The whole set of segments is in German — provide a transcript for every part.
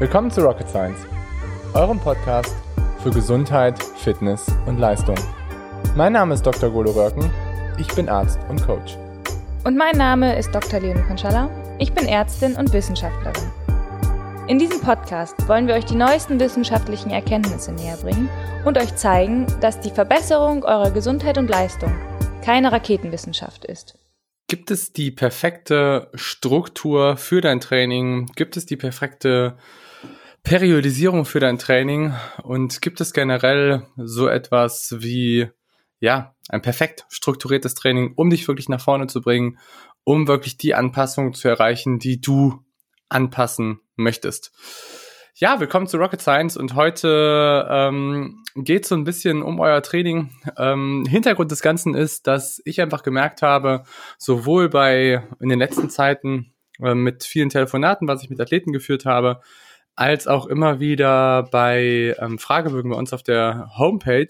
Willkommen zu Rocket Science, eurem Podcast für Gesundheit, Fitness und Leistung. Mein Name ist Dr. Golo Röcken, ich bin Arzt und Coach. Und mein Name ist Dr. Leonie Konschalla, ich bin Ärztin und Wissenschaftlerin. In diesem Podcast wollen wir euch die neuesten wissenschaftlichen Erkenntnisse näher bringen und euch zeigen, dass die Verbesserung eurer Gesundheit und Leistung keine Raketenwissenschaft ist. Gibt es die perfekte Struktur für dein Training? Gibt es die perfekte Periodisierung für dein Training und gibt es generell so etwas wie, ja, ein perfekt strukturiertes Training, um dich wirklich nach vorne zu bringen, um wirklich die Anpassung zu erreichen, die du anpassen möchtest. Ja, willkommen zu Rocket Science und heute ähm, geht so ein bisschen um euer Training. Ähm, Hintergrund des Ganzen ist, dass ich einfach gemerkt habe, sowohl bei in den letzten Zeiten äh, mit vielen Telefonaten, was ich mit Athleten geführt habe, als auch immer wieder bei ähm, Fragebögen bei uns auf der Homepage,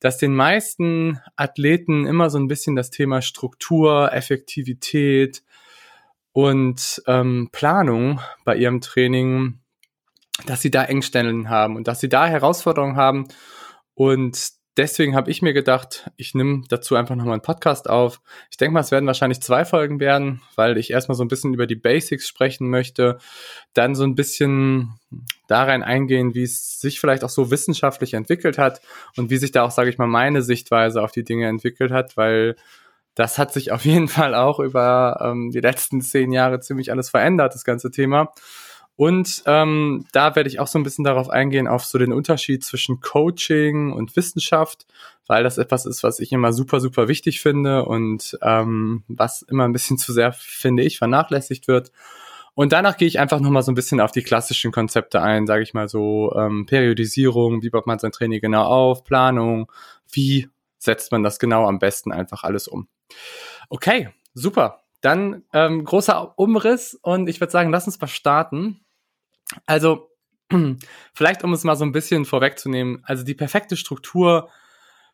dass den meisten Athleten immer so ein bisschen das Thema Struktur, Effektivität und ähm, Planung bei ihrem Training, dass sie da Engstellen haben und dass sie da Herausforderungen haben. Und deswegen habe ich mir gedacht, ich nehme dazu einfach nochmal einen Podcast auf. Ich denke mal, es werden wahrscheinlich zwei Folgen werden, weil ich erstmal so ein bisschen über die Basics sprechen möchte, dann so ein bisschen da rein eingehen, wie es sich vielleicht auch so wissenschaftlich entwickelt hat und wie sich da auch, sage ich mal, meine Sichtweise auf die Dinge entwickelt hat, weil das hat sich auf jeden Fall auch über ähm, die letzten zehn Jahre ziemlich alles verändert, das ganze Thema. Und ähm, da werde ich auch so ein bisschen darauf eingehen, auf so den Unterschied zwischen Coaching und Wissenschaft, weil das etwas ist, was ich immer super, super wichtig finde und ähm, was immer ein bisschen zu sehr, finde ich, vernachlässigt wird. Und danach gehe ich einfach nochmal so ein bisschen auf die klassischen Konzepte ein, sage ich mal so, ähm, Periodisierung, wie baut man sein Training genau auf, Planung, wie setzt man das genau am besten einfach alles um. Okay, super. Dann ähm, großer Umriss und ich würde sagen, lass uns mal starten. Also, vielleicht um es mal so ein bisschen vorwegzunehmen, also die perfekte Struktur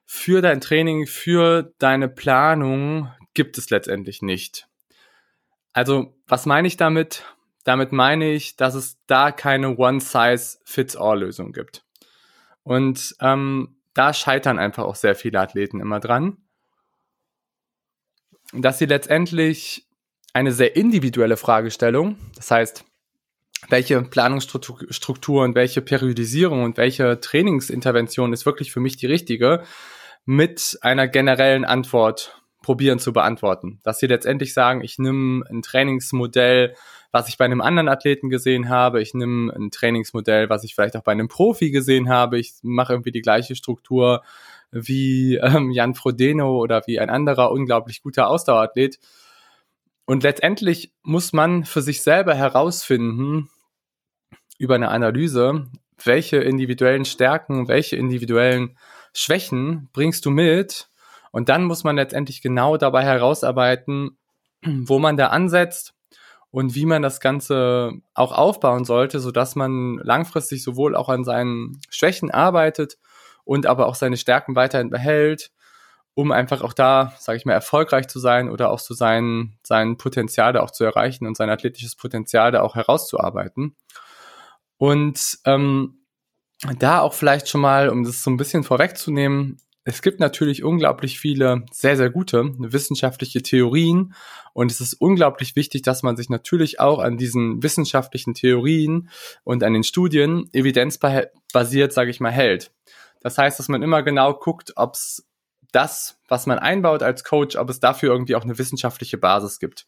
für dein Training, für deine Planung gibt es letztendlich nicht. Also, was meine ich damit? Damit meine ich, dass es da keine One-Size-Fits-All-Lösung gibt. Und ähm, da scheitern einfach auch sehr viele Athleten immer dran, dass sie letztendlich eine sehr individuelle Fragestellung, das heißt, welche Planungsstruktur und welche Periodisierung und welche Trainingsintervention ist wirklich für mich die richtige, mit einer generellen Antwort probieren zu beantworten. Dass sie letztendlich sagen, ich nehme ein Trainingsmodell, was ich bei einem anderen Athleten gesehen habe, ich nehme ein Trainingsmodell, was ich vielleicht auch bei einem Profi gesehen habe, ich mache irgendwie die gleiche Struktur wie ähm, Jan Frodeno oder wie ein anderer unglaublich guter Ausdauerathlet. Und letztendlich muss man für sich selber herausfinden, über eine Analyse, welche individuellen Stärken, welche individuellen Schwächen bringst du mit. Und dann muss man letztendlich genau dabei herausarbeiten, wo man da ansetzt und wie man das Ganze auch aufbauen sollte, so dass man langfristig sowohl auch an seinen Schwächen arbeitet und aber auch seine Stärken weiterhin behält, um einfach auch da, sage ich mal, erfolgreich zu sein oder auch so sein, sein Potenzial da auch zu erreichen und sein athletisches Potenzial da auch herauszuarbeiten. Und ähm, da auch vielleicht schon mal, um das so ein bisschen vorwegzunehmen, es gibt natürlich unglaublich viele sehr, sehr gute wissenschaftliche Theorien und es ist unglaublich wichtig, dass man sich natürlich auch an diesen wissenschaftlichen Theorien und an den Studien evidenzbasiert, sage ich mal, hält. Das heißt, dass man immer genau guckt, ob es das, was man einbaut als Coach, ob es dafür irgendwie auch eine wissenschaftliche Basis gibt.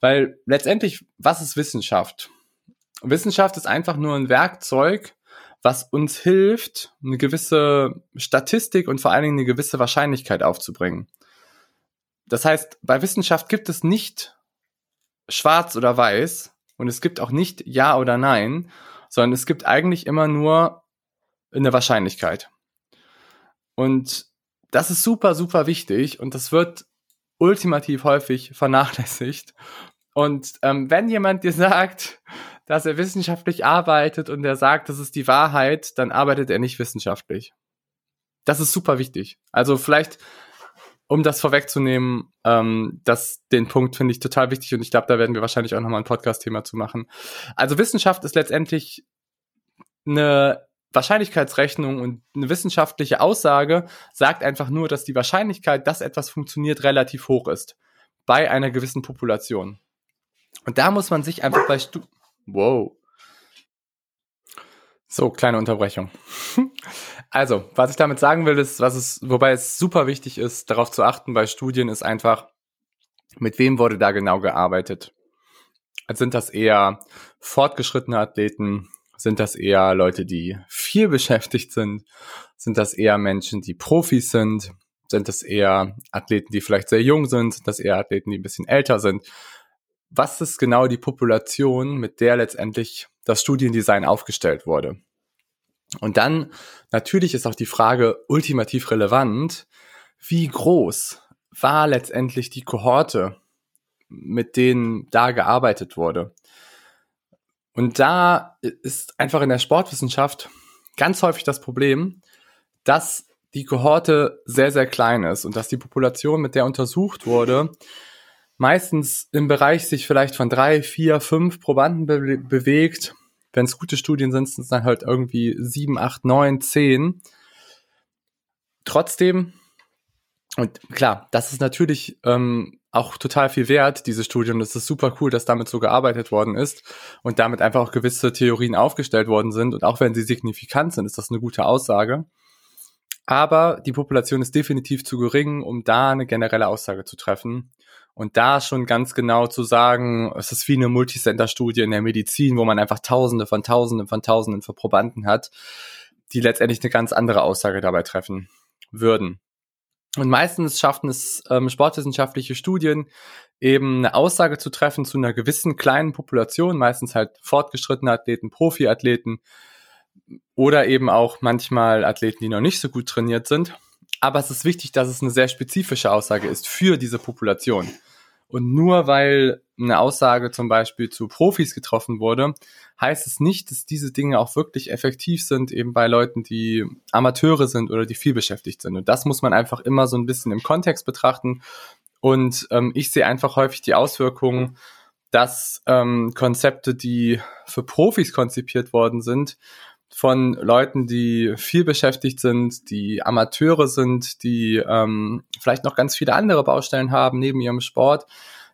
Weil letztendlich, was ist Wissenschaft? Wissenschaft ist einfach nur ein Werkzeug, was uns hilft, eine gewisse Statistik und vor allen Dingen eine gewisse Wahrscheinlichkeit aufzubringen. Das heißt, bei Wissenschaft gibt es nicht schwarz oder weiß und es gibt auch nicht ja oder nein, sondern es gibt eigentlich immer nur eine Wahrscheinlichkeit. Und das ist super, super wichtig und das wird ultimativ häufig vernachlässigt. Und ähm, wenn jemand dir sagt, dass er wissenschaftlich arbeitet und er sagt, das ist die Wahrheit, dann arbeitet er nicht wissenschaftlich. Das ist super wichtig. Also vielleicht um das vorwegzunehmen, ähm, das, den Punkt finde ich total wichtig und ich glaube, da werden wir wahrscheinlich auch nochmal ein Podcast-Thema zu machen. Also Wissenschaft ist letztendlich eine Wahrscheinlichkeitsrechnung und eine wissenschaftliche Aussage sagt einfach nur, dass die Wahrscheinlichkeit, dass etwas funktioniert, relativ hoch ist. Bei einer gewissen Population. Und da muss man sich einfach bei Stu Wow. So, kleine Unterbrechung. Also, was ich damit sagen will, ist, was es, wobei es super wichtig ist, darauf zu achten bei Studien, ist einfach, mit wem wurde da genau gearbeitet? Sind das eher fortgeschrittene Athleten? Sind das eher Leute, die viel beschäftigt sind? Sind das eher Menschen, die Profis sind? Sind das eher Athleten, die vielleicht sehr jung sind? Sind das eher Athleten, die ein bisschen älter sind? Was ist genau die Population, mit der letztendlich das Studiendesign aufgestellt wurde? Und dann natürlich ist auch die Frage ultimativ relevant, wie groß war letztendlich die Kohorte, mit denen da gearbeitet wurde. Und da ist einfach in der Sportwissenschaft ganz häufig das Problem, dass die Kohorte sehr, sehr klein ist und dass die Population, mit der untersucht wurde, meistens im Bereich sich vielleicht von drei, vier, fünf Probanden be bewegt wenn es gute Studien sind, sind es dann halt irgendwie sieben, acht, neun, zehn. Trotzdem, und klar, das ist natürlich ähm, auch total viel wert, diese Studie, und es ist super cool, dass damit so gearbeitet worden ist und damit einfach auch gewisse Theorien aufgestellt worden sind. Und auch wenn sie signifikant sind, ist das eine gute Aussage. Aber die Population ist definitiv zu gering, um da eine generelle Aussage zu treffen. Und da schon ganz genau zu sagen, es ist wie eine Multicenter-Studie in der Medizin, wo man einfach Tausende von Tausenden von Tausenden von Probanden hat, die letztendlich eine ganz andere Aussage dabei treffen würden. Und meistens schaffen es ähm, sportwissenschaftliche Studien eben eine Aussage zu treffen zu einer gewissen kleinen Population, meistens halt fortgeschrittene Athleten, Profiathleten oder eben auch manchmal Athleten, die noch nicht so gut trainiert sind. Aber es ist wichtig, dass es eine sehr spezifische Aussage ist für diese Population. Und nur weil eine Aussage zum Beispiel zu Profis getroffen wurde, heißt es nicht, dass diese Dinge auch wirklich effektiv sind, eben bei Leuten, die Amateure sind oder die viel beschäftigt sind. Und das muss man einfach immer so ein bisschen im Kontext betrachten. Und ähm, ich sehe einfach häufig die Auswirkungen, dass ähm, Konzepte, die für Profis konzipiert worden sind, von Leuten, die viel beschäftigt sind, die Amateure sind, die ähm, vielleicht noch ganz viele andere Baustellen haben neben ihrem Sport,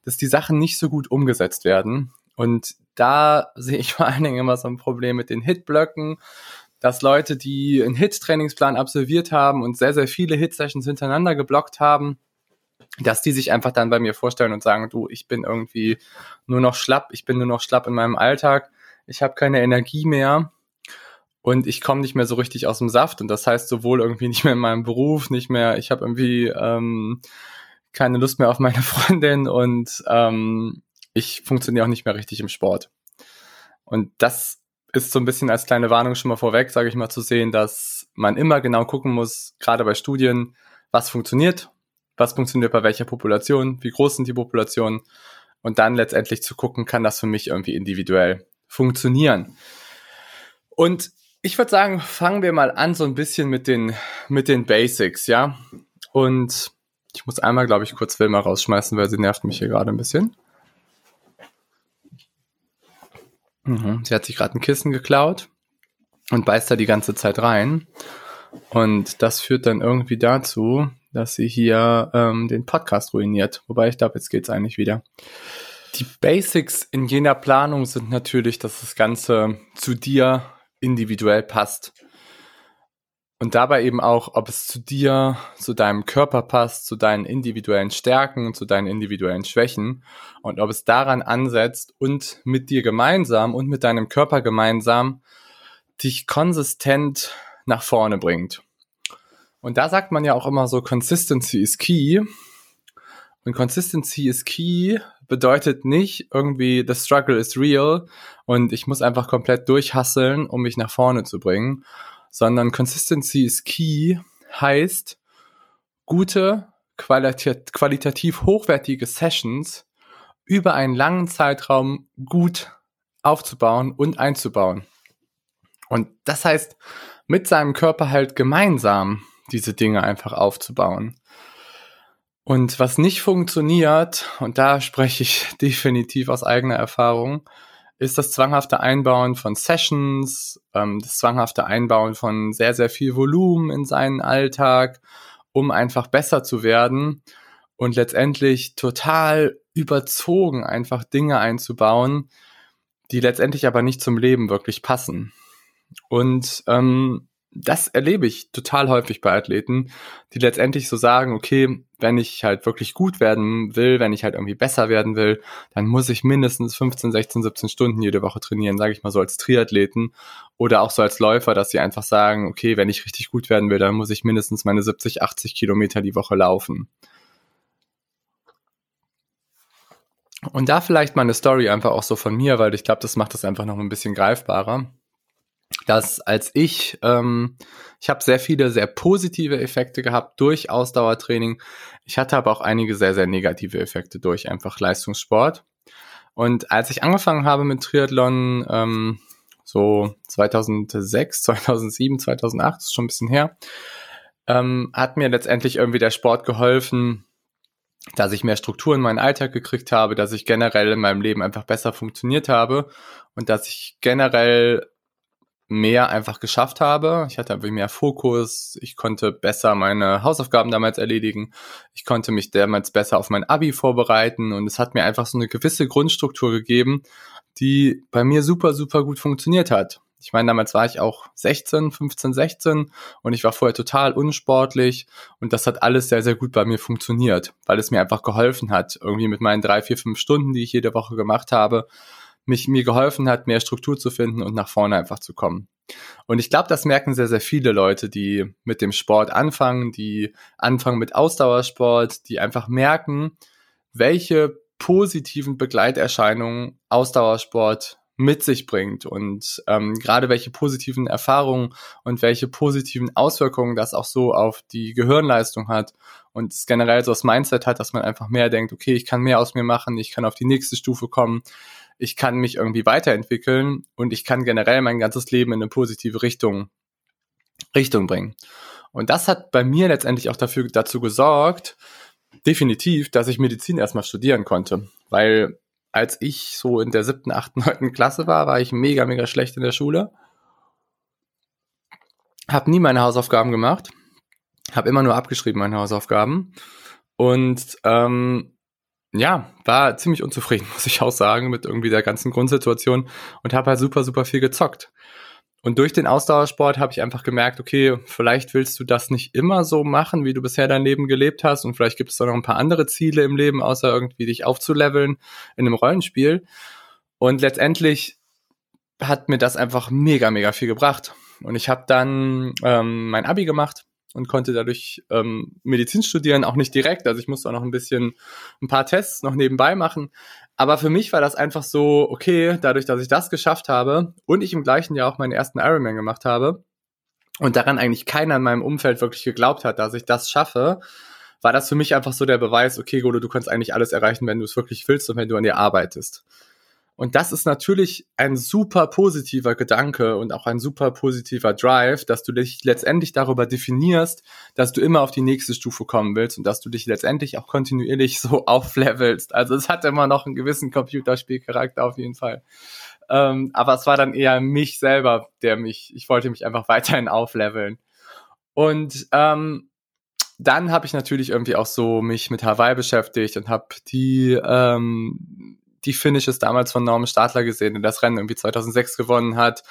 dass die Sachen nicht so gut umgesetzt werden. Und da sehe ich vor allen Dingen immer so ein Problem mit den Hitblöcken, dass Leute, die einen Hit-Trainingsplan absolviert haben und sehr, sehr viele Hit-Sessions hintereinander geblockt haben, dass die sich einfach dann bei mir vorstellen und sagen, du, ich bin irgendwie nur noch schlapp, ich bin nur noch schlapp in meinem Alltag, ich habe keine Energie mehr und ich komme nicht mehr so richtig aus dem Saft und das heißt sowohl irgendwie nicht mehr in meinem Beruf, nicht mehr, ich habe irgendwie ähm, keine Lust mehr auf meine Freundin und ähm, ich funktioniere auch nicht mehr richtig im Sport. Und das ist so ein bisschen als kleine Warnung schon mal vorweg, sage ich mal, zu sehen, dass man immer genau gucken muss, gerade bei Studien, was funktioniert, was funktioniert bei welcher Population, wie groß sind die Populationen und dann letztendlich zu gucken, kann das für mich irgendwie individuell funktionieren. Und ich würde sagen, fangen wir mal an so ein bisschen mit den, mit den Basics, ja. Und ich muss einmal, glaube ich, kurz Wilma rausschmeißen, weil sie nervt mich hier gerade ein bisschen. Mhm. Sie hat sich gerade ein Kissen geklaut und beißt da die ganze Zeit rein. Und das führt dann irgendwie dazu, dass sie hier ähm, den Podcast ruiniert. Wobei ich glaube, jetzt geht's eigentlich wieder. Die Basics in jener Planung sind natürlich, dass das Ganze zu dir individuell passt. Und dabei eben auch, ob es zu dir, zu deinem Körper passt, zu deinen individuellen Stärken, zu deinen individuellen Schwächen und ob es daran ansetzt und mit dir gemeinsam und mit deinem Körper gemeinsam dich konsistent nach vorne bringt. Und da sagt man ja auch immer so, Consistency is key. Und Consistency is key bedeutet nicht irgendwie, the struggle is real und ich muss einfach komplett durchhasseln, um mich nach vorne zu bringen, sondern Consistency is key heißt gute, qualit qualitativ hochwertige Sessions über einen langen Zeitraum gut aufzubauen und einzubauen. Und das heißt, mit seinem Körper halt gemeinsam diese Dinge einfach aufzubauen. Und was nicht funktioniert, und da spreche ich definitiv aus eigener Erfahrung, ist das zwanghafte Einbauen von Sessions, ähm, das zwanghafte Einbauen von sehr, sehr viel Volumen in seinen Alltag, um einfach besser zu werden und letztendlich total überzogen einfach Dinge einzubauen, die letztendlich aber nicht zum Leben wirklich passen. Und ähm, das erlebe ich total häufig bei Athleten, die letztendlich so sagen, okay, wenn ich halt wirklich gut werden will, wenn ich halt irgendwie besser werden will, dann muss ich mindestens 15, 16, 17 Stunden jede Woche trainieren, sage ich mal so als Triathleten oder auch so als Läufer, dass sie einfach sagen, okay, wenn ich richtig gut werden will, dann muss ich mindestens meine 70, 80 Kilometer die Woche laufen. Und da vielleicht mal eine Story einfach auch so von mir, weil ich glaube, das macht das einfach noch ein bisschen greifbarer dass als ich, ähm, ich habe sehr viele sehr positive Effekte gehabt durch Ausdauertraining. Ich hatte aber auch einige sehr, sehr negative Effekte durch einfach Leistungssport. Und als ich angefangen habe mit Triathlon, ähm, so 2006, 2007, 2008, ist schon ein bisschen her, ähm, hat mir letztendlich irgendwie der Sport geholfen, dass ich mehr Struktur in meinen Alltag gekriegt habe, dass ich generell in meinem Leben einfach besser funktioniert habe und dass ich generell mehr einfach geschafft habe. Ich hatte einfach mehr Fokus, ich konnte besser meine Hausaufgaben damals erledigen, ich konnte mich damals besser auf mein Abi vorbereiten. Und es hat mir einfach so eine gewisse Grundstruktur gegeben, die bei mir super, super gut funktioniert hat. Ich meine, damals war ich auch 16, 15, 16 und ich war vorher total unsportlich. Und das hat alles sehr, sehr gut bei mir funktioniert, weil es mir einfach geholfen hat, irgendwie mit meinen drei, vier, fünf Stunden, die ich jede Woche gemacht habe, mich mir geholfen hat, mehr Struktur zu finden und nach vorne einfach zu kommen. Und ich glaube, das merken sehr, sehr viele Leute, die mit dem Sport anfangen, die anfangen mit Ausdauersport, die einfach merken, welche positiven Begleiterscheinungen Ausdauersport mit sich bringt und ähm, gerade welche positiven Erfahrungen und welche positiven Auswirkungen das auch so auf die Gehirnleistung hat und generell so das Mindset hat, dass man einfach mehr denkt, okay, ich kann mehr aus mir machen, ich kann auf die nächste Stufe kommen, ich kann mich irgendwie weiterentwickeln und ich kann generell mein ganzes Leben in eine positive Richtung, Richtung bringen. Und das hat bei mir letztendlich auch dafür, dazu gesorgt, definitiv, dass ich Medizin erstmal studieren konnte. Weil als ich so in der siebten, achten, neunten Klasse war, war ich mega, mega schlecht in der Schule. Hab nie meine Hausaufgaben gemacht. Hab immer nur abgeschrieben meine Hausaufgaben. Und ähm, ja, war ziemlich unzufrieden, muss ich auch sagen, mit irgendwie der ganzen Grundsituation und habe halt super, super viel gezockt. Und durch den Ausdauersport habe ich einfach gemerkt, okay, vielleicht willst du das nicht immer so machen, wie du bisher dein Leben gelebt hast und vielleicht gibt es da noch ein paar andere Ziele im Leben, außer irgendwie dich aufzuleveln in einem Rollenspiel. Und letztendlich hat mir das einfach mega, mega viel gebracht. Und ich habe dann ähm, mein Abi gemacht und konnte dadurch ähm, Medizin studieren, auch nicht direkt. Also ich musste auch noch ein bisschen ein paar Tests noch nebenbei machen. Aber für mich war das einfach so, okay, dadurch, dass ich das geschafft habe und ich im gleichen Jahr auch meinen ersten Ironman gemacht habe und daran eigentlich keiner in meinem Umfeld wirklich geglaubt hat, dass ich das schaffe, war das für mich einfach so der Beweis, okay, Golo, du kannst eigentlich alles erreichen, wenn du es wirklich willst und wenn du an dir arbeitest. Und das ist natürlich ein super positiver Gedanke und auch ein super positiver Drive, dass du dich letztendlich darüber definierst, dass du immer auf die nächste Stufe kommen willst und dass du dich letztendlich auch kontinuierlich so auflevelst. Also es hat immer noch einen gewissen Computerspielcharakter auf jeden Fall. Ähm, aber es war dann eher mich selber, der mich, ich wollte mich einfach weiterhin aufleveln. Und ähm, dann habe ich natürlich irgendwie auch so mich mit Hawaii beschäftigt und habe die ähm, die Finishes damals von Norman Stadler gesehen, der das Rennen irgendwie 2006 gewonnen hat.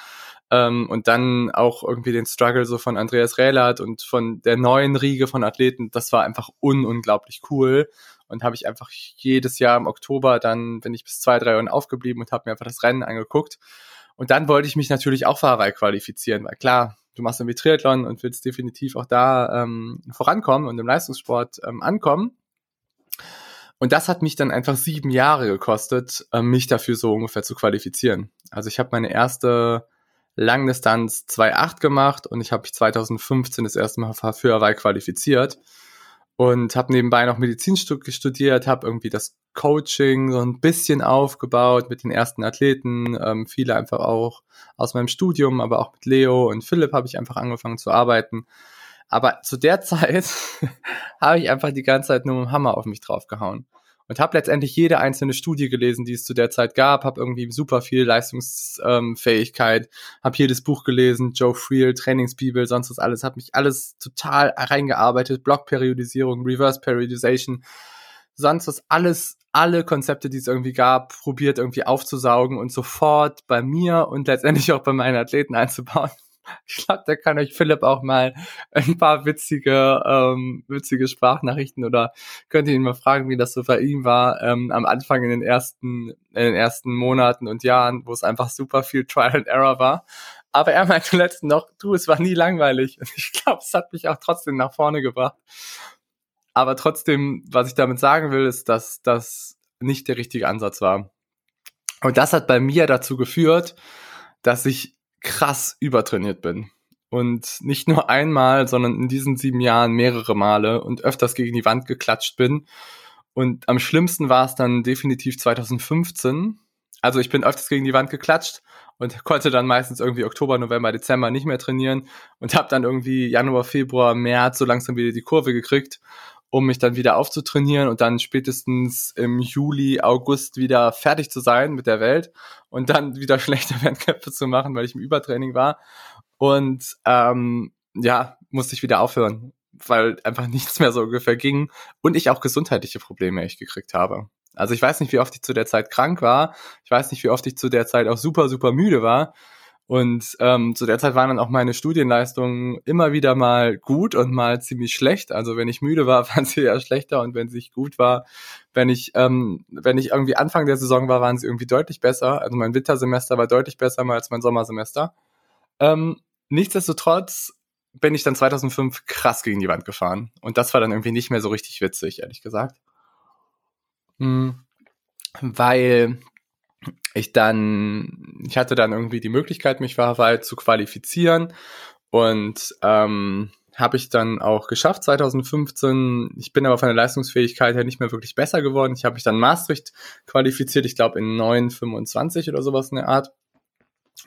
Ähm, und dann auch irgendwie den Struggle so von Andreas Rehlert und von der neuen Riege von Athleten. Das war einfach un unglaublich cool. Und habe ich einfach jedes Jahr im Oktober, dann bin ich bis zwei, drei Uhr aufgeblieben und habe mir einfach das Rennen angeguckt. Und dann wollte ich mich natürlich auch für Hawaii qualifizieren, weil klar, du machst irgendwie Triathlon und willst definitiv auch da ähm, vorankommen und im Leistungssport ähm, ankommen. Und das hat mich dann einfach sieben Jahre gekostet, äh, mich dafür so ungefähr zu qualifizieren. Also ich habe meine erste Langdistanz 2.8 gemacht und ich habe mich 2015 das erste Mal für Hawaii qualifiziert und habe nebenbei noch Medizin studiert, habe irgendwie das Coaching so ein bisschen aufgebaut mit den ersten Athleten, ähm, viele einfach auch aus meinem Studium, aber auch mit Leo und Philipp habe ich einfach angefangen zu arbeiten Aber zu der Zeit habe ich einfach die ganze Zeit nur mit dem Hammer auf mich draufgehauen. Und habe letztendlich jede einzelne Studie gelesen, die es zu der Zeit gab, habe irgendwie super viel Leistungsfähigkeit, habe jedes Buch gelesen, Joe Friel, Trainingsbibel, sonst was alles, habe mich alles total reingearbeitet, Blockperiodisierung, Reverse Periodization, sonst was alles, alle Konzepte, die es irgendwie gab, probiert irgendwie aufzusaugen und sofort bei mir und letztendlich auch bei meinen Athleten einzubauen. Ich glaube, da kann euch Philipp auch mal ein paar witzige, ähm, witzige Sprachnachrichten oder könnt ihr ihn mal fragen, wie das so bei ihm war ähm, am Anfang in den ersten, in den ersten Monaten und Jahren, wo es einfach super viel Trial and Error war. Aber er meinte letztens noch, du, es war nie langweilig. Und ich glaube, es hat mich auch trotzdem nach vorne gebracht. Aber trotzdem, was ich damit sagen will, ist, dass das nicht der richtige Ansatz war. Und das hat bei mir dazu geführt, dass ich krass übertrainiert bin. Und nicht nur einmal, sondern in diesen sieben Jahren mehrere Male und öfters gegen die Wand geklatscht bin. Und am schlimmsten war es dann definitiv 2015. Also ich bin öfters gegen die Wand geklatscht und konnte dann meistens irgendwie Oktober, November, Dezember nicht mehr trainieren und habe dann irgendwie Januar, Februar, März so langsam wieder die Kurve gekriegt um mich dann wieder aufzutrainieren und dann spätestens im Juli, August wieder fertig zu sein mit der Welt und dann wieder schlechte Wettkämpfe zu machen, weil ich im Übertraining war. Und ähm, ja, musste ich wieder aufhören, weil einfach nichts mehr so ungefähr ging und ich auch gesundheitliche Probleme echt gekriegt habe. Also ich weiß nicht, wie oft ich zu der Zeit krank war. Ich weiß nicht, wie oft ich zu der Zeit auch super, super müde war. Und ähm, zu der Zeit waren dann auch meine Studienleistungen immer wieder mal gut und mal ziemlich schlecht. Also wenn ich müde war, waren sie eher schlechter und wenn sie gut war, wenn ich ähm, wenn ich irgendwie Anfang der Saison war, waren sie irgendwie deutlich besser. Also mein Wintersemester war deutlich besser mal als mein Sommersemester. Ähm, nichtsdestotrotz bin ich dann 2005 krass gegen die Wand gefahren und das war dann irgendwie nicht mehr so richtig witzig, ehrlich gesagt. Hm, weil ich dann, ich hatte dann irgendwie die Möglichkeit, mich für Hawaii zu qualifizieren und ähm, habe ich dann auch geschafft 2015. Ich bin aber von der Leistungsfähigkeit her nicht mehr wirklich besser geworden. Ich habe mich dann Maastricht qualifiziert, ich glaube in 9,25 oder sowas in der Art.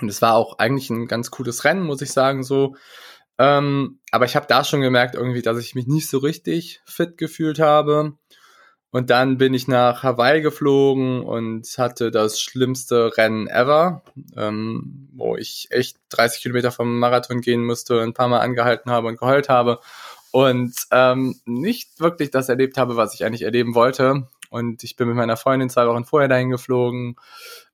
Und es war auch eigentlich ein ganz cooles Rennen, muss ich sagen, so. Ähm, aber ich habe da schon gemerkt irgendwie, dass ich mich nicht so richtig fit gefühlt habe. Und dann bin ich nach Hawaii geflogen und hatte das schlimmste Rennen ever, ähm, wo ich echt 30 Kilometer vom Marathon gehen musste, ein paar Mal angehalten habe und geheult habe und ähm, nicht wirklich das erlebt habe, was ich eigentlich erleben wollte. Und ich bin mit meiner Freundin zwei Wochen vorher dahin geflogen.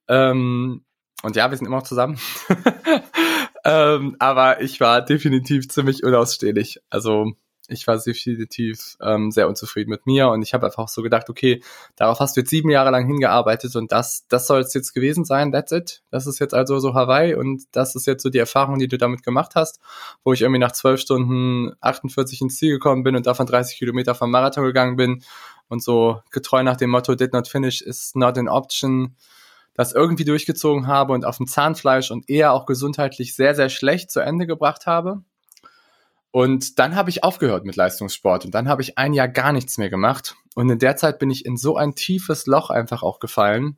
Ähm, und ja, wir sind immer noch zusammen. ähm, aber ich war definitiv ziemlich unausstehlich. Also ich war definitiv ähm, sehr unzufrieden mit mir und ich habe einfach so gedacht, okay, darauf hast du jetzt sieben Jahre lang hingearbeitet und das, das soll es jetzt gewesen sein, that's it. Das ist jetzt also so Hawaii und das ist jetzt so die Erfahrung, die du damit gemacht hast, wo ich irgendwie nach zwölf Stunden 48 ins Ziel gekommen bin und davon 30 Kilometer vom Marathon gegangen bin und so getreu nach dem Motto did not finish is not an option das irgendwie durchgezogen habe und auf dem Zahnfleisch und eher auch gesundheitlich sehr, sehr schlecht zu Ende gebracht habe und dann habe ich aufgehört mit Leistungssport und dann habe ich ein Jahr gar nichts mehr gemacht. Und in der Zeit bin ich in so ein tiefes Loch einfach auch gefallen.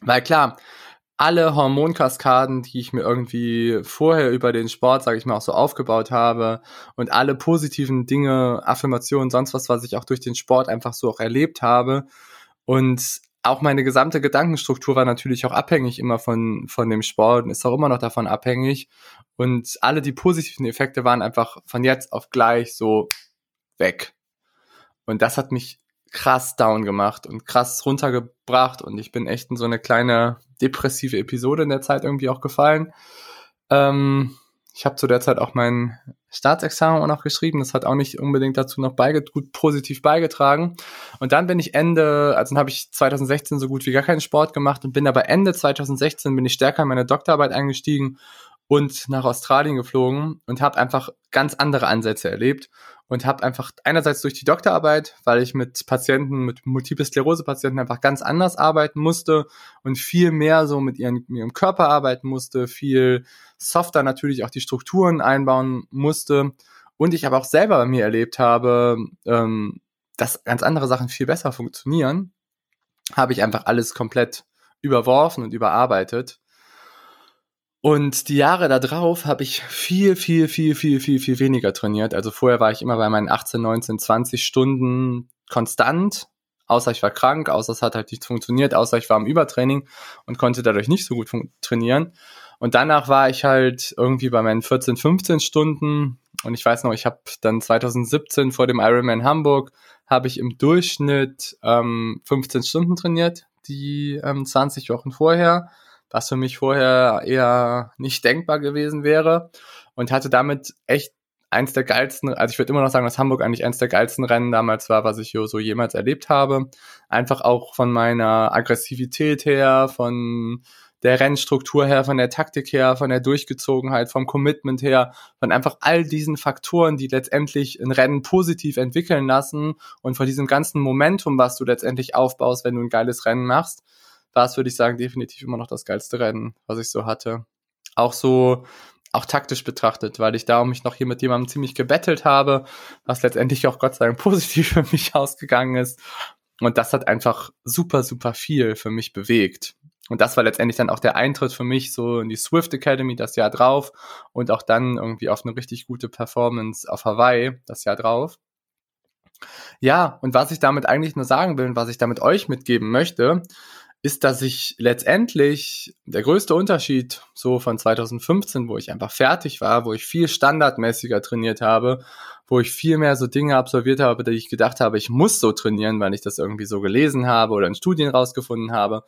Weil klar, alle Hormonkaskaden, die ich mir irgendwie vorher über den Sport, sage ich mal, auch so aufgebaut habe und alle positiven Dinge, Affirmationen, sonst was, was ich auch durch den Sport einfach so auch erlebt habe und auch meine gesamte Gedankenstruktur war natürlich auch abhängig immer von, von dem Sport und ist auch immer noch davon abhängig. Und alle die positiven Effekte waren einfach von jetzt auf gleich so weg. Und das hat mich krass down gemacht und krass runtergebracht und ich bin echt in so eine kleine depressive Episode in der Zeit irgendwie auch gefallen. Ähm, ich habe zu der Zeit auch mein Staatsexamen auch noch geschrieben. Das hat auch nicht unbedingt dazu noch beige gut positiv beigetragen. Und dann bin ich Ende, also dann habe ich 2016 so gut wie gar keinen Sport gemacht und bin aber Ende 2016 bin ich stärker in meine Doktorarbeit eingestiegen und nach Australien geflogen und habe einfach ganz andere Ansätze erlebt und habe einfach einerseits durch die Doktorarbeit, weil ich mit Patienten, mit Multiple Sklerose Patienten einfach ganz anders arbeiten musste und viel mehr so mit ihren, mit ihrem Körper arbeiten musste, viel softer natürlich auch die Strukturen einbauen musste. Und ich aber auch selber bei mir erlebt habe, ähm, dass ganz andere Sachen viel besser funktionieren, habe ich einfach alles komplett überworfen und überarbeitet Und die Jahre da drauf habe ich viel, viel, viel, viel, viel, viel weniger trainiert. Also vorher war ich immer bei meinen 18, 19, 20 Stunden konstant, außer ich war krank, außer es hat halt nicht funktioniert, außer ich war im Übertraining und konnte dadurch nicht so gut trainieren. Und danach war ich halt irgendwie bei meinen 14, 15 Stunden. Und ich weiß noch, ich habe dann 2017 vor dem Ironman Hamburg, habe ich im Durchschnitt ähm, 15 Stunden trainiert, die ähm, 20 Wochen vorher was für mich vorher eher nicht denkbar gewesen wäre und hatte damit echt eins der geilsten, also ich würde immer noch sagen, dass Hamburg eigentlich eins der geilsten Rennen damals war, was ich so jemals erlebt habe. Einfach auch von meiner Aggressivität her, von der Rennstruktur her, von der Taktik her, von der Durchgezogenheit, vom Commitment her, von einfach all diesen Faktoren, die letztendlich ein Rennen positiv entwickeln lassen und von diesem ganzen Momentum, was du letztendlich aufbaust, wenn du ein geiles Rennen machst war es, würde ich sagen, definitiv immer noch das geilste Rennen, was ich so hatte. Auch so, auch taktisch betrachtet, weil ich da mich noch hier mit jemandem ziemlich gebettelt habe, was letztendlich auch Gott sei Dank positiv für mich ausgegangen ist. Und das hat einfach super, super viel für mich bewegt. Und das war letztendlich dann auch der Eintritt für mich so in die Swift Academy das Jahr drauf und auch dann irgendwie auf eine richtig gute Performance auf Hawaii das Jahr drauf. Ja, und was ich damit eigentlich nur sagen will und was ich damit euch mitgeben möchte, ist, dass ich letztendlich der größte Unterschied so von 2015, wo ich einfach fertig war, wo ich viel standardmäßiger trainiert habe, wo ich viel mehr so Dinge absolviert habe, die ich gedacht habe, ich muss so trainieren, weil ich das irgendwie so gelesen habe oder in Studien rausgefunden habe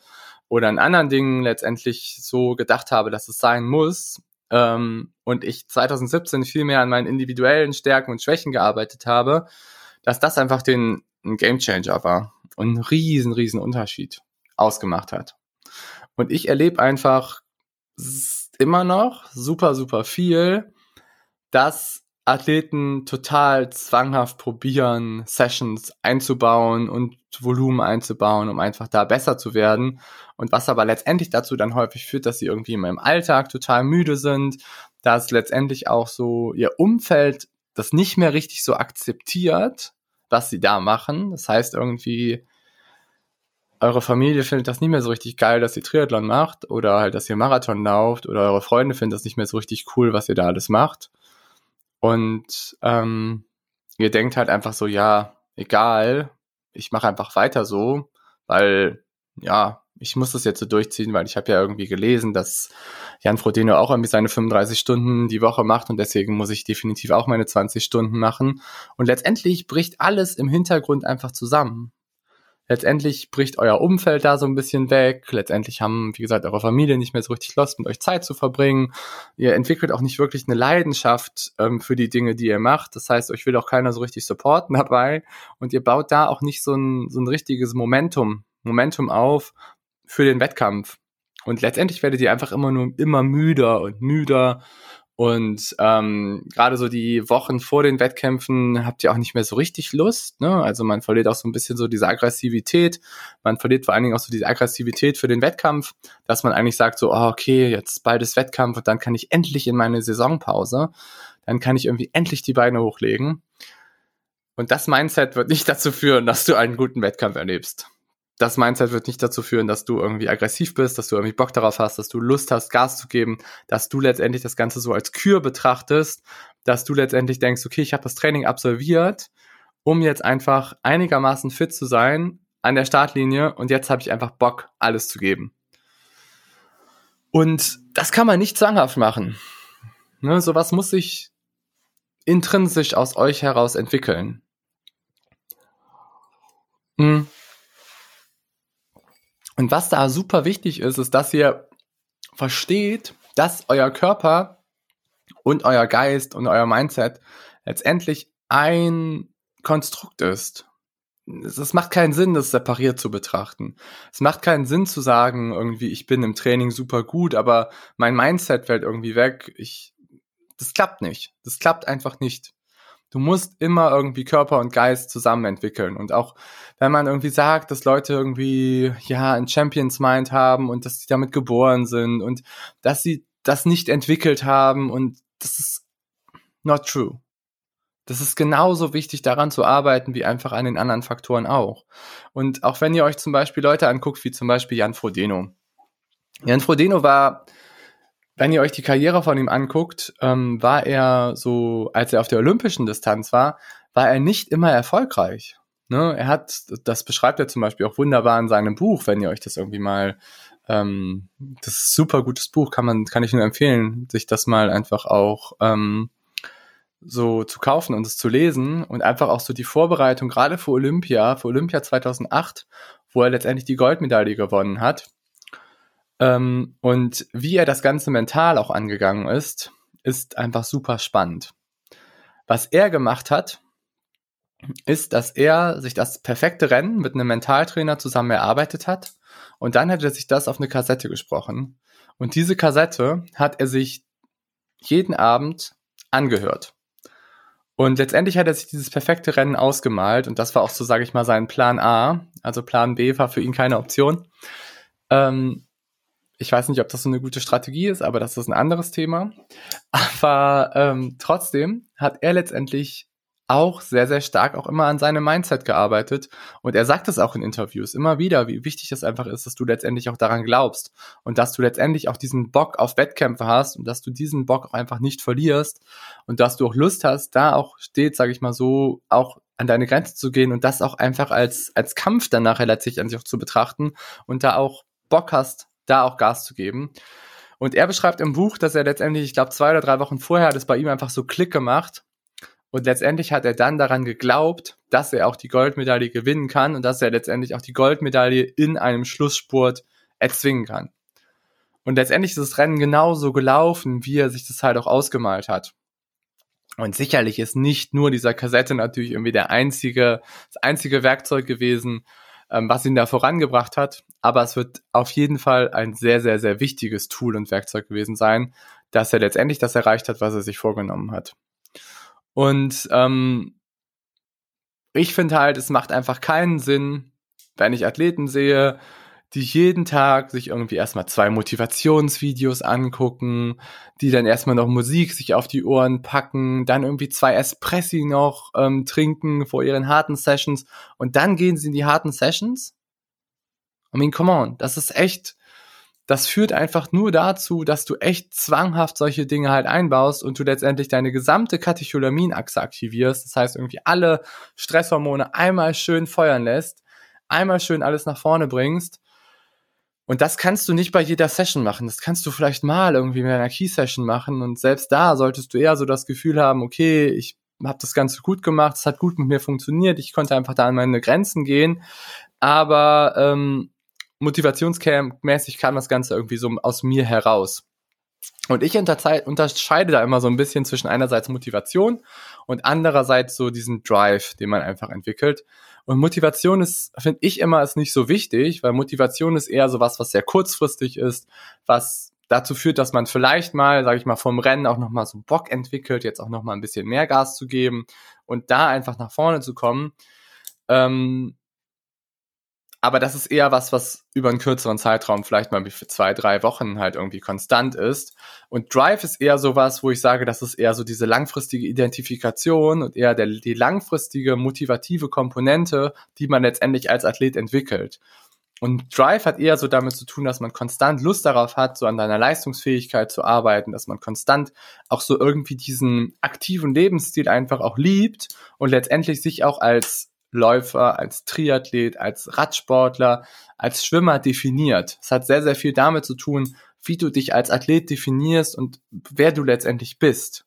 oder in anderen Dingen letztendlich so gedacht habe, dass es sein muss. Ähm, und ich 2017 viel mehr an meinen individuellen Stärken und Schwächen gearbeitet habe, dass das einfach den ein Game Changer war und ein riesen, riesen Unterschied ausgemacht hat. Und ich erlebe einfach immer noch super, super viel, dass Athleten total zwanghaft probieren, Sessions einzubauen und Volumen einzubauen, um einfach da besser zu werden. Und was aber letztendlich dazu dann häufig führt, dass sie irgendwie in meinem Alltag total müde sind, dass letztendlich auch so ihr Umfeld das nicht mehr richtig so akzeptiert, was sie da machen. Das heißt irgendwie, eure Familie findet das nicht mehr so richtig geil, dass ihr Triathlon macht oder halt, dass ihr Marathon lauft oder eure Freunde finden das nicht mehr so richtig cool, was ihr da alles macht. Und ähm, ihr denkt halt einfach so, ja, egal, ich mache einfach weiter so, weil ja, ich muss das jetzt so durchziehen, weil ich habe ja irgendwie gelesen, dass Jan Frodeno auch irgendwie seine 35 Stunden die Woche macht und deswegen muss ich definitiv auch meine 20 Stunden machen. Und letztendlich bricht alles im Hintergrund einfach zusammen. Letztendlich bricht euer Umfeld da so ein bisschen weg. Letztendlich haben, wie gesagt, eure Familie nicht mehr so richtig Lust, mit euch Zeit zu verbringen. Ihr entwickelt auch nicht wirklich eine Leidenschaft ähm, für die Dinge, die ihr macht. Das heißt, euch will auch keiner so richtig supporten dabei. Und ihr baut da auch nicht so ein, so ein richtiges Momentum, Momentum auf für den Wettkampf. Und letztendlich werdet ihr einfach immer nur immer müder und müder und ähm, gerade so die Wochen vor den Wettkämpfen habt ihr auch nicht mehr so richtig Lust. Ne? Also man verliert auch so ein bisschen so diese Aggressivität. Man verliert vor allen Dingen auch so diese Aggressivität für den Wettkampf, dass man eigentlich sagt so, oh, okay, jetzt bald ist Wettkampf und dann kann ich endlich in meine Saisonpause. Dann kann ich irgendwie endlich die Beine hochlegen. Und das Mindset wird nicht dazu führen, dass du einen guten Wettkampf erlebst das Mindset wird nicht dazu führen, dass du irgendwie aggressiv bist, dass du irgendwie Bock darauf hast, dass du Lust hast, Gas zu geben, dass du letztendlich das Ganze so als Kür betrachtest, dass du letztendlich denkst, okay, ich habe das Training absolviert, um jetzt einfach einigermaßen fit zu sein an der Startlinie und jetzt habe ich einfach Bock, alles zu geben. Und das kann man nicht zwanghaft machen. Ne, sowas muss sich intrinsisch aus euch heraus entwickeln. Hm. Und was da super wichtig ist, ist, dass ihr versteht, dass euer Körper und euer Geist und euer Mindset letztendlich ein Konstrukt ist. Es macht keinen Sinn, das separiert zu betrachten. Es macht keinen Sinn zu sagen, irgendwie, ich bin im Training super gut, aber mein Mindset fällt irgendwie weg. Ich, das klappt nicht. Das klappt einfach nicht du musst immer irgendwie Körper und Geist zusammen entwickeln. Und auch wenn man irgendwie sagt, dass Leute irgendwie, ja, ein Champions Mind haben und dass sie damit geboren sind und dass sie das nicht entwickelt haben und das ist not true. Das ist genauso wichtig, daran zu arbeiten, wie einfach an den anderen Faktoren auch. Und auch wenn ihr euch zum Beispiel Leute anguckt, wie zum Beispiel Jan Frodeno. Jan Frodeno war wenn ihr euch die Karriere von ihm anguckt, ähm, war er so, als er auf der olympischen Distanz war, war er nicht immer erfolgreich. Ne? Er hat, das beschreibt er zum Beispiel auch wunderbar in seinem Buch, wenn ihr euch das irgendwie mal, ähm, das ist ein super gutes Buch, kann man, kann ich nur empfehlen, sich das mal einfach auch ähm, so zu kaufen und es zu lesen und einfach auch so die Vorbereitung gerade für Olympia, für Olympia 2008, wo er letztendlich die Goldmedaille gewonnen hat. Ähm, und wie er das Ganze mental auch angegangen ist, ist einfach super spannend. Was er gemacht hat, ist, dass er sich das perfekte Rennen mit einem Mentaltrainer zusammen erarbeitet hat und dann hat er sich das auf eine Kassette gesprochen. Und diese Kassette hat er sich jeden Abend angehört. Und letztendlich hat er sich dieses perfekte Rennen ausgemalt und das war auch so, sage ich mal, sein Plan A. Also Plan B war für ihn keine Option. Ähm, ich weiß nicht, ob das so eine gute Strategie ist, aber das ist ein anderes Thema. Aber ähm, trotzdem hat er letztendlich auch sehr, sehr stark auch immer an seinem Mindset gearbeitet. Und er sagt es auch in Interviews immer wieder, wie wichtig es einfach ist, dass du letztendlich auch daran glaubst und dass du letztendlich auch diesen Bock auf Wettkämpfe hast und dass du diesen Bock auch einfach nicht verlierst und dass du auch Lust hast, da auch steht, sage ich mal so, auch an deine Grenze zu gehen und das auch einfach als, als Kampf dann nachher letztlich an sich auch zu betrachten und da auch Bock hast, da auch Gas zu geben. Und er beschreibt im Buch, dass er letztendlich, ich glaube, zwei oder drei Wochen vorher hat es bei ihm einfach so Klick gemacht und letztendlich hat er dann daran geglaubt, dass er auch die Goldmedaille gewinnen kann und dass er letztendlich auch die Goldmedaille in einem Schlussspurt erzwingen kann. Und letztendlich ist das Rennen genauso gelaufen, wie er sich das halt auch ausgemalt hat. Und sicherlich ist nicht nur dieser Kassette natürlich irgendwie der einzige, das einzige Werkzeug gewesen, ähm, was ihn da vorangebracht hat. Aber es wird auf jeden Fall ein sehr, sehr, sehr wichtiges Tool und Werkzeug gewesen sein, dass er letztendlich das erreicht hat, was er sich vorgenommen hat. Und ähm, ich finde halt, es macht einfach keinen Sinn, wenn ich Athleten sehe, die jeden Tag sich irgendwie erstmal zwei Motivationsvideos angucken, die dann erstmal noch Musik sich auf die Ohren packen, dann irgendwie zwei Espressi noch ähm, trinken vor ihren harten Sessions und dann gehen sie in die harten Sessions. I mean, come on, das ist echt, das führt einfach nur dazu, dass du echt zwanghaft solche Dinge halt einbaust und du letztendlich deine gesamte Katecholaminachse aktivierst. Das heißt, irgendwie alle Stresshormone einmal schön feuern lässt, einmal schön alles nach vorne bringst. Und das kannst du nicht bei jeder Session machen. Das kannst du vielleicht mal irgendwie mit einer Key-Session machen. Und selbst da solltest du eher so das Gefühl haben, okay, ich habe das Ganze gut gemacht, es hat gut mit mir funktioniert, ich konnte einfach da an meine Grenzen gehen. Aber ähm, motivationsmäßig kam das Ganze irgendwie so aus mir heraus. Und ich unterscheide da immer so ein bisschen zwischen einerseits Motivation und andererseits so diesen Drive, den man einfach entwickelt. Und Motivation ist, finde ich immer, ist nicht so wichtig, weil Motivation ist eher so was, was sehr kurzfristig ist, was dazu führt, dass man vielleicht mal, sage ich mal, vom Rennen auch nochmal so Bock entwickelt, jetzt auch nochmal ein bisschen mehr Gas zu geben und da einfach nach vorne zu kommen. Ähm, aber das ist eher was, was über einen kürzeren Zeitraum, vielleicht mal für zwei, drei Wochen halt irgendwie konstant ist. Und Drive ist eher sowas, wo ich sage, das ist eher so diese langfristige Identifikation und eher der, die langfristige motivative Komponente, die man letztendlich als Athlet entwickelt. Und Drive hat eher so damit zu tun, dass man konstant Lust darauf hat, so an deiner Leistungsfähigkeit zu arbeiten, dass man konstant auch so irgendwie diesen aktiven Lebensstil einfach auch liebt und letztendlich sich auch als Läufer, als Triathlet, als Radsportler, als Schwimmer definiert. Es hat sehr, sehr viel damit zu tun, wie du dich als Athlet definierst und wer du letztendlich bist.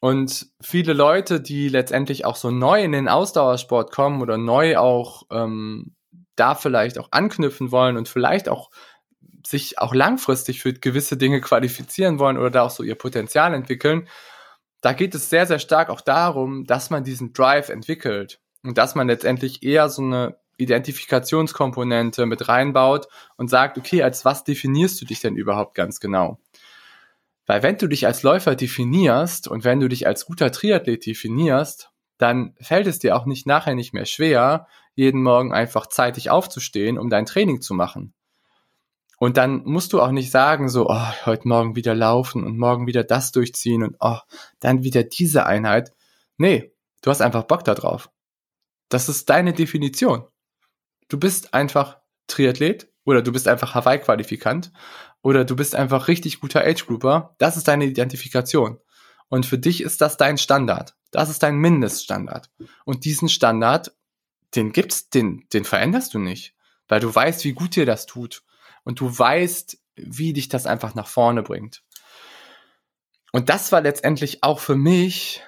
Und viele Leute, die letztendlich auch so neu in den Ausdauersport kommen oder neu auch ähm, da vielleicht auch anknüpfen wollen und vielleicht auch sich auch langfristig für gewisse Dinge qualifizieren wollen oder da auch so ihr Potenzial entwickeln, da geht es sehr, sehr stark auch darum, dass man diesen Drive entwickelt. Und dass man letztendlich eher so eine Identifikationskomponente mit reinbaut und sagt, okay, als was definierst du dich denn überhaupt ganz genau? Weil wenn du dich als Läufer definierst und wenn du dich als guter Triathlet definierst, dann fällt es dir auch nicht nachher nicht mehr schwer, jeden Morgen einfach zeitig aufzustehen, um dein Training zu machen. Und dann musst du auch nicht sagen, so, oh, heute Morgen wieder laufen und morgen wieder das durchziehen und oh, dann wieder diese Einheit. Nee, du hast einfach Bock da drauf. Das ist deine Definition. Du bist einfach Triathlet, Oder du bist einfach Hawaii-Qualifikant. Oder du bist einfach richtig guter Age-Grouper. Das ist deine Identifikation. Und für dich ist das dein Standard. Das ist dein Mindeststandard. Und diesen Standard, den gibt's, den, den veränderst du nicht. Weil du weißt, wie gut dir das tut. Und du weißt, wie dich das einfach nach vorne bringt. Und das war letztendlich auch für mich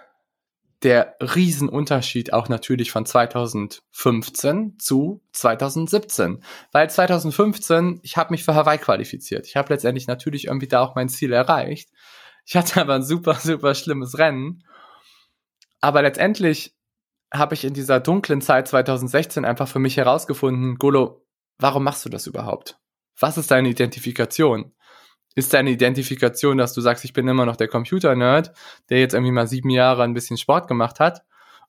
der Riesenunterschied auch natürlich von 2015 zu 2017. Weil 2015, ich habe mich für Hawaii qualifiziert. Ich habe letztendlich natürlich irgendwie da auch mein Ziel erreicht. Ich hatte aber ein super, super schlimmes Rennen. Aber letztendlich habe ich in dieser dunklen Zeit 2016 einfach für mich herausgefunden, Golo, warum machst du das überhaupt? Was ist deine Identifikation? Ist deine Identifikation, dass du sagst, ich bin immer noch der Computer-Nerd, der jetzt irgendwie mal sieben Jahre ein bisschen Sport gemacht hat?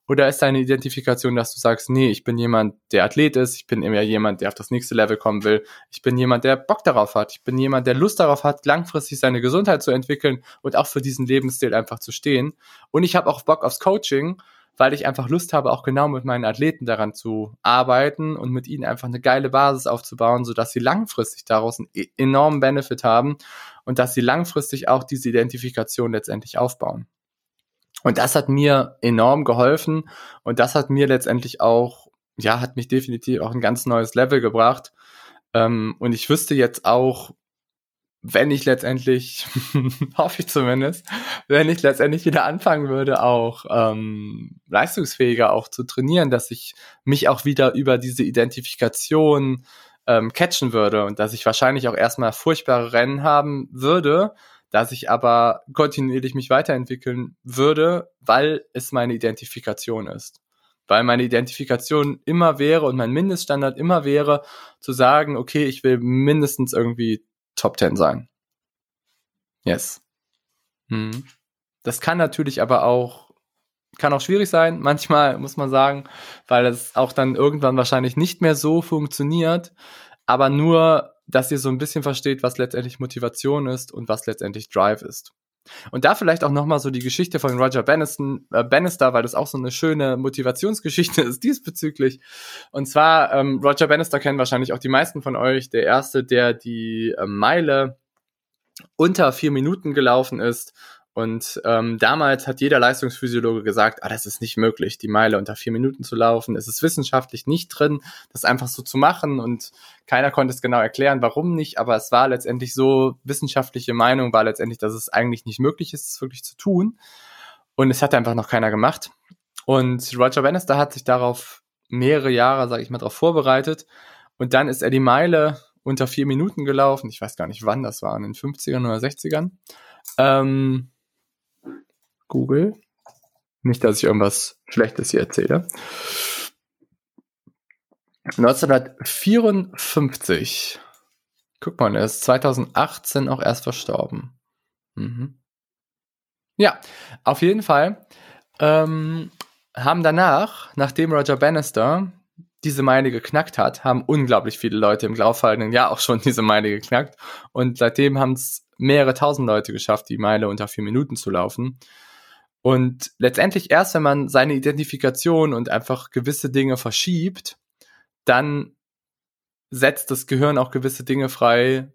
Oder ist deine Identifikation, dass du sagst, nee, ich bin jemand, der Athlet ist, ich bin immer jemand, der auf das nächste Level kommen will, ich bin jemand, der Bock darauf hat, ich bin jemand, der Lust darauf hat, langfristig seine Gesundheit zu entwickeln und auch für diesen Lebensstil einfach zu stehen. Und ich habe auch Bock aufs Coaching weil ich einfach Lust habe, auch genau mit meinen Athleten daran zu arbeiten und mit ihnen einfach eine geile Basis aufzubauen, sodass sie langfristig daraus einen e-, enormen Benefit haben und dass sie langfristig auch diese Identifikation letztendlich aufbauen. Und das hat mir enorm geholfen und das hat mir letztendlich auch, ja, hat mich definitiv auch ein ganz neues Level gebracht. Ähm, und ich wüsste jetzt auch, wenn ich letztendlich, hoffe ich zumindest, wenn ich letztendlich wieder anfangen würde, auch ähm, leistungsfähiger auch zu trainieren, dass ich mich auch wieder über diese Identifikation ähm, catchen würde und dass ich wahrscheinlich auch erstmal furchtbare Rennen haben würde, dass ich aber kontinuierlich mich weiterentwickeln würde, weil es meine Identifikation ist. Weil meine Identifikation immer wäre und mein Mindeststandard immer wäre, zu sagen, okay, ich will mindestens irgendwie Top 10 sein. Yes. Hm. Das kann natürlich aber auch, kann auch schwierig sein, manchmal muss man sagen, weil es auch dann irgendwann wahrscheinlich nicht mehr so funktioniert, aber nur, dass ihr so ein bisschen versteht, was letztendlich Motivation ist und was letztendlich Drive ist. Und da vielleicht auch nochmal so die Geschichte von Roger Banniston, äh, Bannister, weil das auch so eine schöne Motivationsgeschichte ist diesbezüglich. Und zwar, ähm, Roger Bannister kennen wahrscheinlich auch die meisten von euch. Der erste, der die äh, Meile unter vier Minuten gelaufen ist und ähm, damals hat jeder Leistungsphysiologe gesagt, ah, das ist nicht möglich, die Meile unter vier Minuten zu laufen. Es ist wissenschaftlich nicht drin, das einfach so zu machen. Und keiner konnte es genau erklären, warum nicht. Aber es war letztendlich so, wissenschaftliche Meinung war letztendlich, dass es eigentlich nicht möglich ist, es wirklich zu tun. Und es hat einfach noch keiner gemacht. Und Roger Bannister hat sich darauf mehrere Jahre, sage ich mal, darauf vorbereitet. Und dann ist er die Meile unter vier Minuten gelaufen. Ich weiß gar nicht, wann das war, in den 50ern oder 60ern. Ähm, Google. Nicht, dass ich irgendwas Schlechtes hier erzähle. 1954. Guck mal, er ist 2018 auch erst verstorben. Mhm. Ja, auf jeden Fall ähm, haben danach, nachdem Roger Bannister diese Meile geknackt hat, haben unglaublich viele Leute im laufenden Jahr auch schon diese Meile geknackt. Und seitdem haben es mehrere tausend Leute geschafft, die Meile unter vier Minuten zu laufen. Und letztendlich erst, wenn man seine Identifikation und einfach gewisse Dinge verschiebt, dann setzt das Gehirn auch gewisse Dinge frei,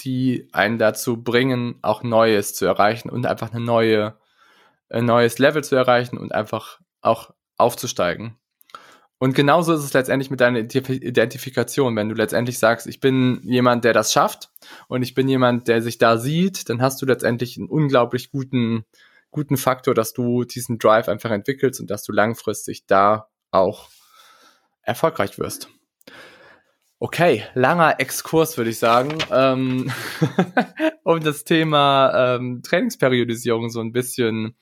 die einen dazu bringen, auch Neues zu erreichen und einfach eine neue, ein neues Level zu erreichen und einfach auch aufzusteigen. Und genauso ist es letztendlich mit deiner Identifikation. Wenn du letztendlich sagst, ich bin jemand, der das schafft und ich bin jemand, der sich da sieht, dann hast du letztendlich einen unglaublich guten guten Faktor, dass du diesen Drive einfach entwickelst und dass du langfristig da auch erfolgreich wirst. Okay, langer Exkurs würde ich sagen, ähm, um das Thema ähm, Trainingsperiodisierung so ein bisschen,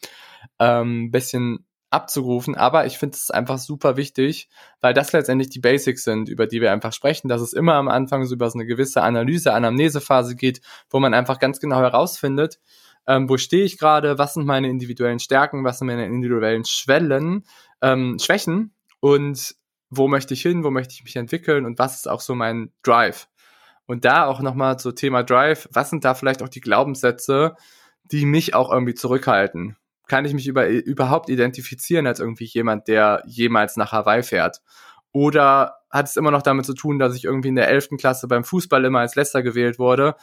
ähm, bisschen abzurufen. Aber ich finde es einfach super wichtig, weil das letztendlich die Basics sind, über die wir einfach sprechen, dass es immer am Anfang so über so eine gewisse Analyse, Anamnesephase geht, wo man einfach ganz genau herausfindet, ähm, wo stehe ich gerade, was sind meine individuellen Stärken, was sind meine individuellen Schwellen, ähm, Schwächen und wo möchte ich hin, wo möchte ich mich entwickeln und was ist auch so mein Drive. Und da auch nochmal zum Thema Drive, was sind da vielleicht auch die Glaubenssätze, die mich auch irgendwie zurückhalten? Kann ich mich über, überhaupt identifizieren als irgendwie jemand, der jemals nach Hawaii fährt? Oder hat es immer noch damit zu tun, dass ich irgendwie in der 11. Klasse beim Fußball immer als Letzter gewählt wurde,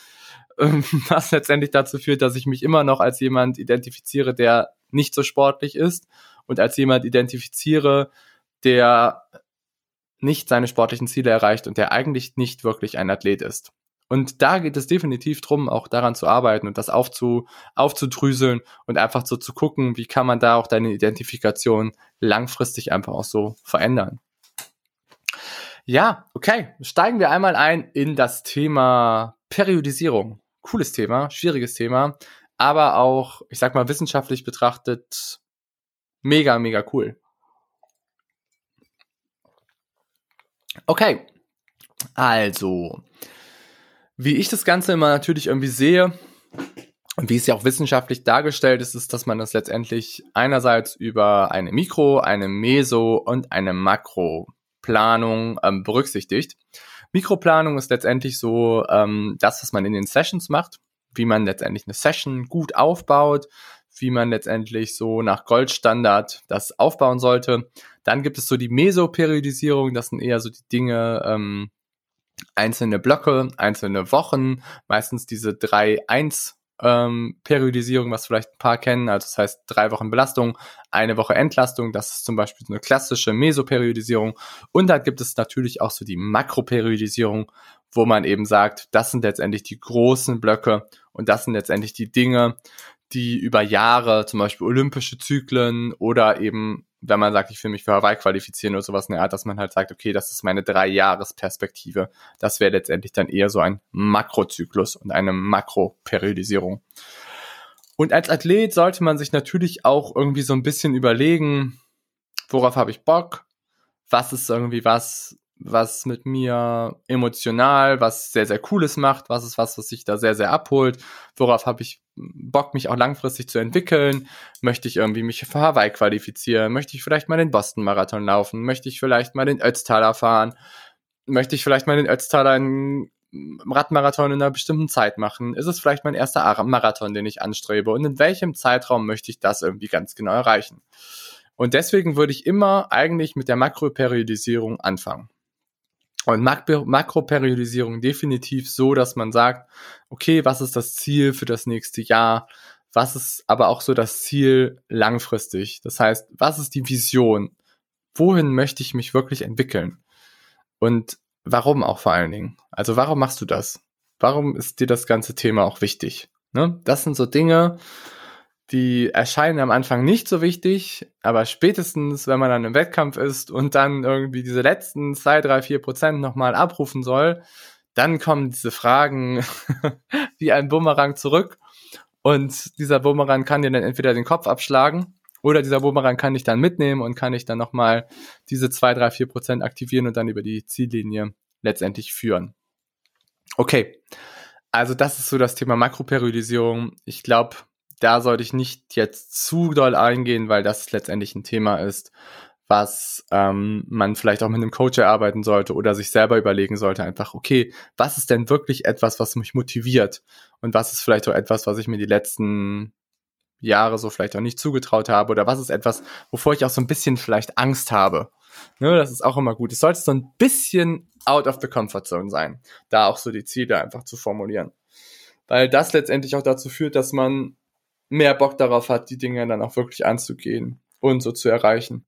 ähm, was letztendlich dazu führt, dass ich mich immer noch als jemand identifiziere, der nicht so sportlich ist und als jemand identifiziere, der nicht seine sportlichen Ziele erreicht und der eigentlich nicht wirklich ein Athlet ist. Und da geht es definitiv drum, auch daran zu arbeiten und das aufzu, aufzudrüseln und einfach so zu gucken, wie kann man da auch deine Identifikation langfristig einfach auch so verändern. Ja, okay. Steigen wir einmal ein in das Thema Periodisierung. Cooles Thema, schwieriges Thema, aber auch, ich sag mal, wissenschaftlich betrachtet mega, mega cool. Okay, also, wie ich das Ganze immer natürlich irgendwie sehe, und wie es ja auch wissenschaftlich dargestellt ist, ist, dass man das letztendlich einerseits über eine Mikro-, eine Meso- und eine Makroplanung ähm, berücksichtigt. Mikroplanung ist letztendlich so ähm, das, was man in den Sessions macht, wie man letztendlich eine Session gut aufbaut, wie man letztendlich so nach Goldstandard das aufbauen sollte. Dann gibt es so die Mesoperiodisierung, das sind eher so die Dinge, ähm, einzelne Blöcke, einzelne Wochen, meistens diese 3-1 ähm, Periodisierung, was vielleicht ein paar kennen. Also das heißt drei Wochen Belastung, eine Woche Entlastung. Das ist zum Beispiel eine klassische Mesoperiodisierung. Und dann gibt es natürlich auch so die Makroperiodisierung, wo man eben sagt, das sind letztendlich die großen Blöcke und das sind letztendlich die Dinge, die über Jahre, zum Beispiel olympische Zyklen oder eben, wenn man sagt, ich will mich für Hawaii qualifizieren oder sowas in der Art, dass man halt sagt, okay, das ist meine Drei-Jahres-Perspektive. Das wäre letztendlich dann eher so ein Makrozyklus und eine Makroperiodisierung. Und als Athlet sollte man sich natürlich auch irgendwie so ein bisschen überlegen, worauf habe ich Bock? Was ist irgendwie was, was mit mir emotional, was sehr, sehr Cooles macht, was ist was, was sich da sehr, sehr abholt, worauf habe ich Bock, mich auch langfristig zu entwickeln, möchte ich irgendwie mich für Hawaii qualifizieren, möchte ich vielleicht mal den Boston-Marathon laufen, möchte ich vielleicht mal den Ötztaler fahren, möchte ich vielleicht mal den Ötztaler in Radmarathon in einer bestimmten Zeit machen? Ist es vielleicht mein erster Marathon, den ich anstrebe? Und in welchem Zeitraum möchte ich das irgendwie ganz genau erreichen? Und deswegen würde ich immer eigentlich mit der Makroperiodisierung anfangen. Und Makroperiodisierung definitiv so, dass man sagt, okay, was ist das Ziel für das nächste Jahr? Was ist aber auch so das Ziel langfristig? Das heißt, was ist die Vision? Wohin möchte ich mich wirklich entwickeln? Und warum auch vor allen Dingen? Also warum machst du das? Warum ist dir das ganze Thema auch wichtig? Ne? Das sind so Dinge, die erscheinen am Anfang nicht so wichtig, aber spätestens, wenn man dann im Wettkampf ist und dann irgendwie diese letzten zwei, drei, vier Prozent nochmal abrufen soll, dann kommen diese Fragen wie ein Bumerang zurück und dieser Bumerang kann dir dann entweder den Kopf abschlagen oder dieser Bumerang kann dich dann mitnehmen und kann dich dann nochmal diese zwei, drei, vier Prozent aktivieren und dann über die Ziellinie letztendlich führen. Okay. Also das ist so das Thema Makroperiodisierung. Ich glaube, da sollte ich nicht jetzt zu doll eingehen, weil das letztendlich ein Thema ist, was ähm, man vielleicht auch mit einem Coach erarbeiten sollte oder sich selber überlegen sollte, einfach, okay, was ist denn wirklich etwas, was mich motiviert? Und was ist vielleicht auch etwas, was ich mir die letzten Jahre so vielleicht auch nicht zugetraut habe? Oder was ist etwas, wovor ich auch so ein bisschen vielleicht Angst habe? Ne, das ist auch immer gut. Es sollte so ein bisschen out of the comfort zone sein, da auch so die Ziele einfach zu formulieren. Weil das letztendlich auch dazu führt, dass man mehr Bock darauf hat, die Dinge dann auch wirklich anzugehen und so zu erreichen.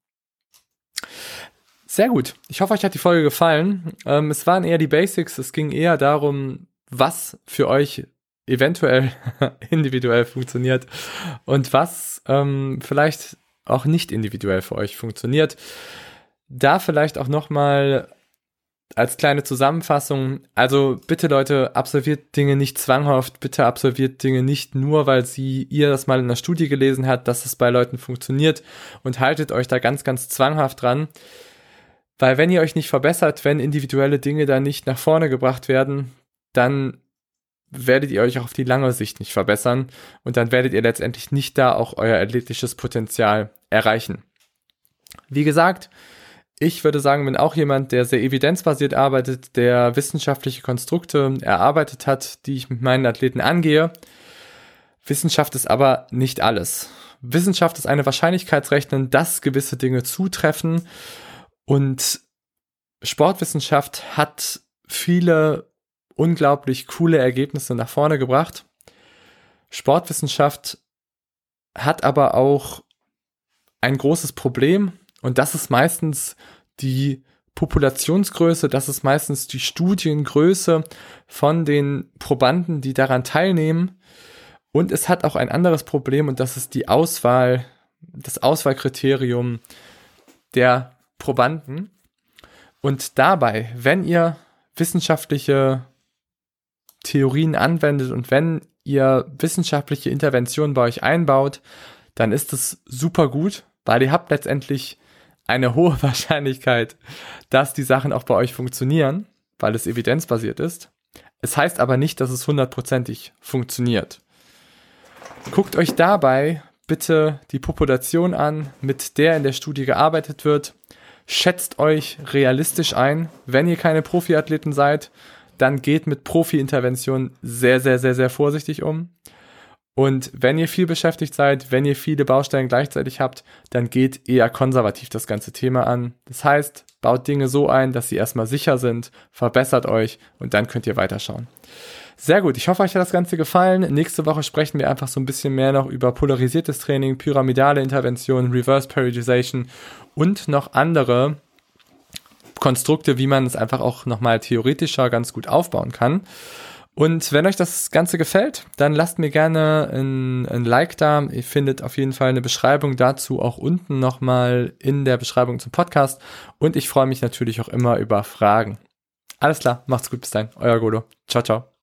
Sehr gut. Ich hoffe, euch hat die Folge gefallen. Ähm, es waren eher die Basics. Es ging eher darum, was für euch eventuell individuell funktioniert und was ähm, vielleicht auch nicht individuell für euch funktioniert. Da vielleicht auch nochmal als kleine Zusammenfassung, also bitte Leute, absolviert Dinge nicht zwanghaft, bitte absolviert Dinge nicht nur, weil sie ihr das mal in der Studie gelesen hat, dass es bei Leuten funktioniert und haltet euch da ganz, ganz zwanghaft dran. Weil wenn ihr euch nicht verbessert, wenn individuelle Dinge da nicht nach vorne gebracht werden, dann werdet ihr euch auch auf die lange Sicht nicht verbessern und dann werdet ihr letztendlich nicht da auch euer athletisches Potenzial erreichen. Wie gesagt, ich würde sagen, wenn auch jemand, der sehr evidenzbasiert arbeitet, der wissenschaftliche Konstrukte erarbeitet hat, die ich mit meinen Athleten angehe. Wissenschaft ist aber nicht alles. Wissenschaft ist eine Wahrscheinlichkeitsrechnen, dass gewisse Dinge zutreffen und Sportwissenschaft hat viele unglaublich coole Ergebnisse nach vorne gebracht. Sportwissenschaft hat aber auch ein großes Problem und das ist meistens die Populationsgröße, das ist meistens die Studiengröße von den Probanden, die daran teilnehmen. Und es hat auch ein anderes Problem und das ist die Auswahl, das Auswahlkriterium der Probanden. Und dabei, wenn ihr wissenschaftliche Theorien anwendet und wenn ihr wissenschaftliche Interventionen bei euch einbaut, dann ist es super gut, weil ihr habt letztendlich eine hohe Wahrscheinlichkeit, dass die Sachen auch bei euch funktionieren, weil es evidenzbasiert ist. Es heißt aber nicht, dass es hundertprozentig funktioniert. Guckt euch dabei bitte die Population an, mit der in der Studie gearbeitet wird. Schätzt euch realistisch ein. Wenn ihr keine Profiathleten seid, dann geht mit Profi-Intervention sehr, sehr, sehr, sehr vorsichtig um. Und wenn ihr viel beschäftigt seid, wenn ihr viele Baustellen gleichzeitig habt, dann geht eher konservativ das ganze Thema an. Das heißt, baut Dinge so ein, dass sie erstmal sicher sind, verbessert euch und dann könnt ihr weiterschauen. Sehr gut, ich hoffe, euch hat das Ganze gefallen. Nächste Woche sprechen wir einfach so ein bisschen mehr noch über polarisiertes Training, pyramidale Intervention, Reverse Periodization und noch andere Konstrukte, wie man es einfach auch nochmal theoretischer ganz gut aufbauen kann. Und wenn euch das Ganze gefällt, dann lasst mir gerne ein, ein, Like da. Ihr findet auf jeden Fall eine Beschreibung dazu auch unten nochmal in der Beschreibung zum Podcast. Und ich freue mich natürlich auch immer über Fragen. Alles klar, macht's gut, bis dann. Euer Golo. Ciao, ciao.